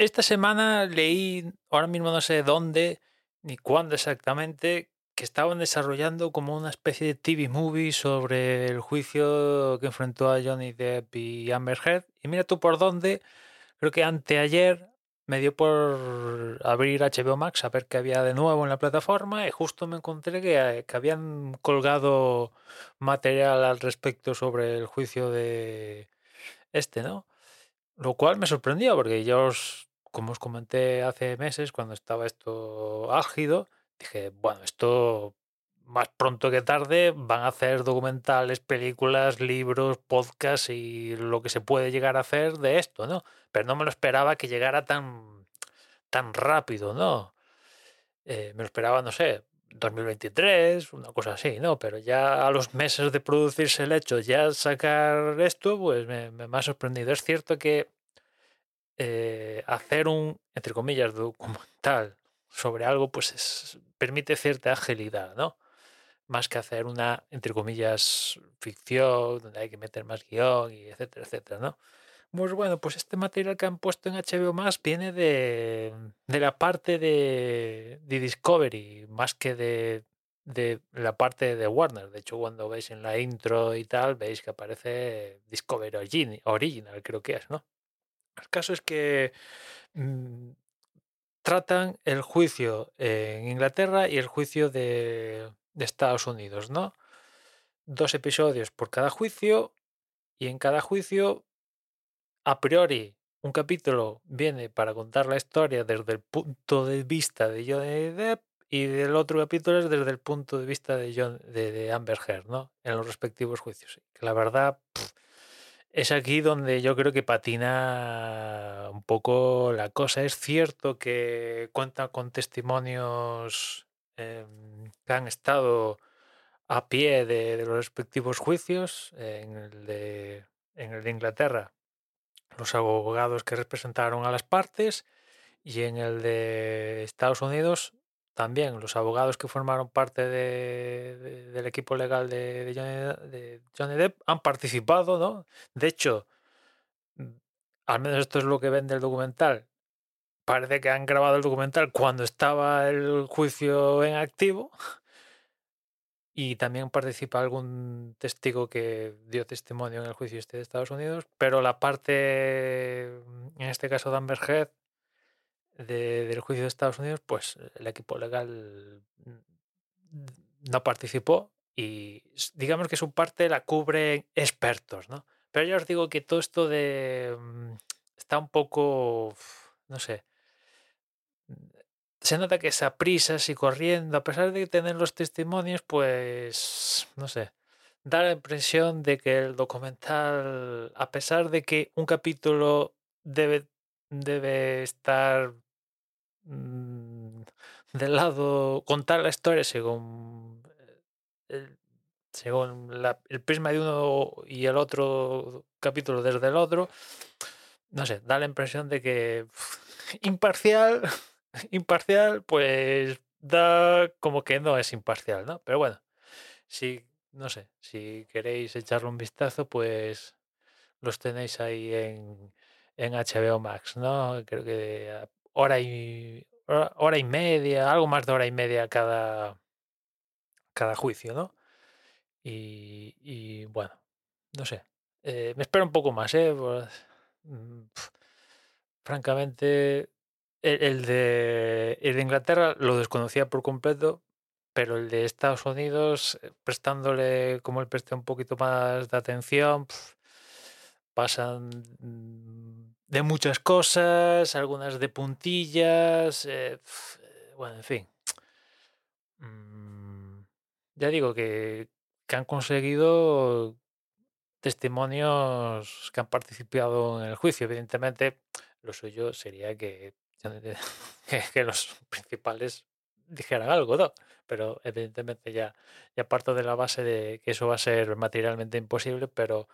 Esta semana leí, ahora mismo no sé dónde ni cuándo exactamente, que estaban desarrollando como una especie de TV movie sobre el juicio que enfrentó a Johnny Depp y Amber Heard. Y mira tú por dónde, creo que anteayer me dio por abrir HBO Max a ver qué había de nuevo en la plataforma y justo me encontré que, que habían colgado material al respecto sobre el juicio de este, ¿no? Lo cual me sorprendió porque yo como os comenté hace meses, cuando estaba esto álgido, dije, bueno, esto más pronto que tarde van a hacer documentales, películas, libros, podcasts y lo que se puede llegar a hacer de esto, ¿no? Pero no me lo esperaba que llegara tan, tan rápido, ¿no? Eh, me lo esperaba, no sé, 2023, una cosa así, ¿no? Pero ya a los meses de producirse el hecho, ya sacar esto, pues me, me ha sorprendido. Es cierto que eh, hacer un, entre comillas, documental sobre algo, pues permite cierta agilidad, ¿no? Más que hacer una, entre comillas, ficción, donde hay que meter más guion, y etcétera, etcétera, ¿no? Pues bueno, pues este material que han puesto en HBO Más viene de, de la parte de, de, Discovery, más que de, de la parte de Warner. De hecho, cuando veis en la intro y tal, veis que aparece Discovery Original, creo que es, ¿no? El caso es que mm, tratan el juicio en Inglaterra y el juicio de, Estados Unidos, ¿no? Dos episodios por cada juicio y en cada juicio, a priori, un capítulo viene para contar la historia desde el punto de vista de Johnny Depp y el otro capítulo es desde el punto de vista de, John, de, Amber Heard, ¿no? En los respectivos juicios. La verdad es aquí donde yo creo que patina un poco la cosa. Es cierto que cuenta con testimonios em, que han estado a pie de, los respectivos juicios. En el de Inglaterra, los abogados que representaron a las partes. Y en el de Estados Unidos, también los abogados que formaron parte del equipo legal de, Johnny, Depp han participado, ¿no? De hecho, mm, al menos esto es lo que ven del documental. Parece que han grabado el documental cuando estaba el juicio en activo. Y también participa algún testigo que dio testimonio en el juicio este de Estados Unidos. Pero la parte, en este caso de Amber Heard, del juicio de Estados Unidos, pues el equipo legal no participó y digamos que su parte la cubren expertos, ¿no? Pero yo os digo que todo esto de... Mm, está un poco, no sé, se nota que esa prisa y corriendo, a pesar de tener los testimonios, pues, no sé, da la impresión de que el documental, a pesar de que un capítulo debe, debe estar Mm, del lado, contar la historia según el, según el prisma de uno y el otro capítulo desde el otro, no sé, da la impresión de que imparcial, imparcial, pues da como que no es imparcial, ¿no? Pero bueno, si, no sé, si queréis echarle un vistazo, pues los tenéis ahí en, en HBO Max, ¿no? Creo que hora y, hora y media, algo más de hora y media cada, cada juicio, ¿no? Y, bueno, no sé. Eh, me espero un poco más, ¿eh? Pues, mm, francamente, el, de, el de Inglaterra lo desconocía por completo, pero el de Estados Unidos, eh, prestándole como el presté un poquito más de atención, pasan mm, de muchas cosas, algunas de puntillas, eh, bueno, en fin. Mm, ya digo que, que han conseguido testimonios que han participado en el juicio. Evidentemente, lo suyo sería que, que, los principales dijeran algo, ¿no? Pero evidentemente ya, ya parto de la base de que eso va a ser materialmente imposible, pero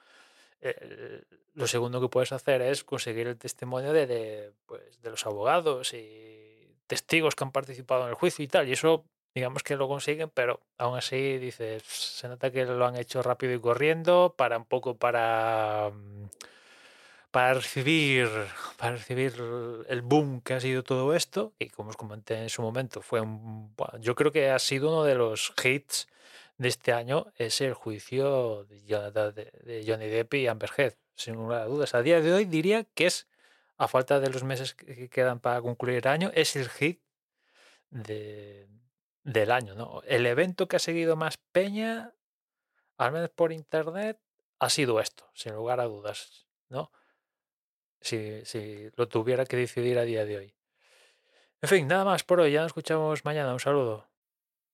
eh, lo segundo que puedes hacer es conseguir el testimonio de, de, pues, de los abogados y testigos que han participado en el juicio y tal. Y eso digamos que lo consiguen, pero aún así dices, se nota que lo han hecho rápido y corriendo para un poco para mm, para recibir para recibir el boom que ha sido todo esto y como os comenté en su momento fue un yo creo que ha sido uno de los hits de este año es el juicio de, Johnny Depp y Amber Heard sin lugar a dudas a día de hoy diría que es a falta de los meses que quedan para concluir el año es el hit de, del año, ¿no? El evento que ha seguido más peña, al menos por internet, ha sido esto, sin lugar a dudas, ¿no? Si, si lo tuviera que decidir a día de hoy. En fin, nada más por hoy. Ya nos escuchamos mañana. Un saludo.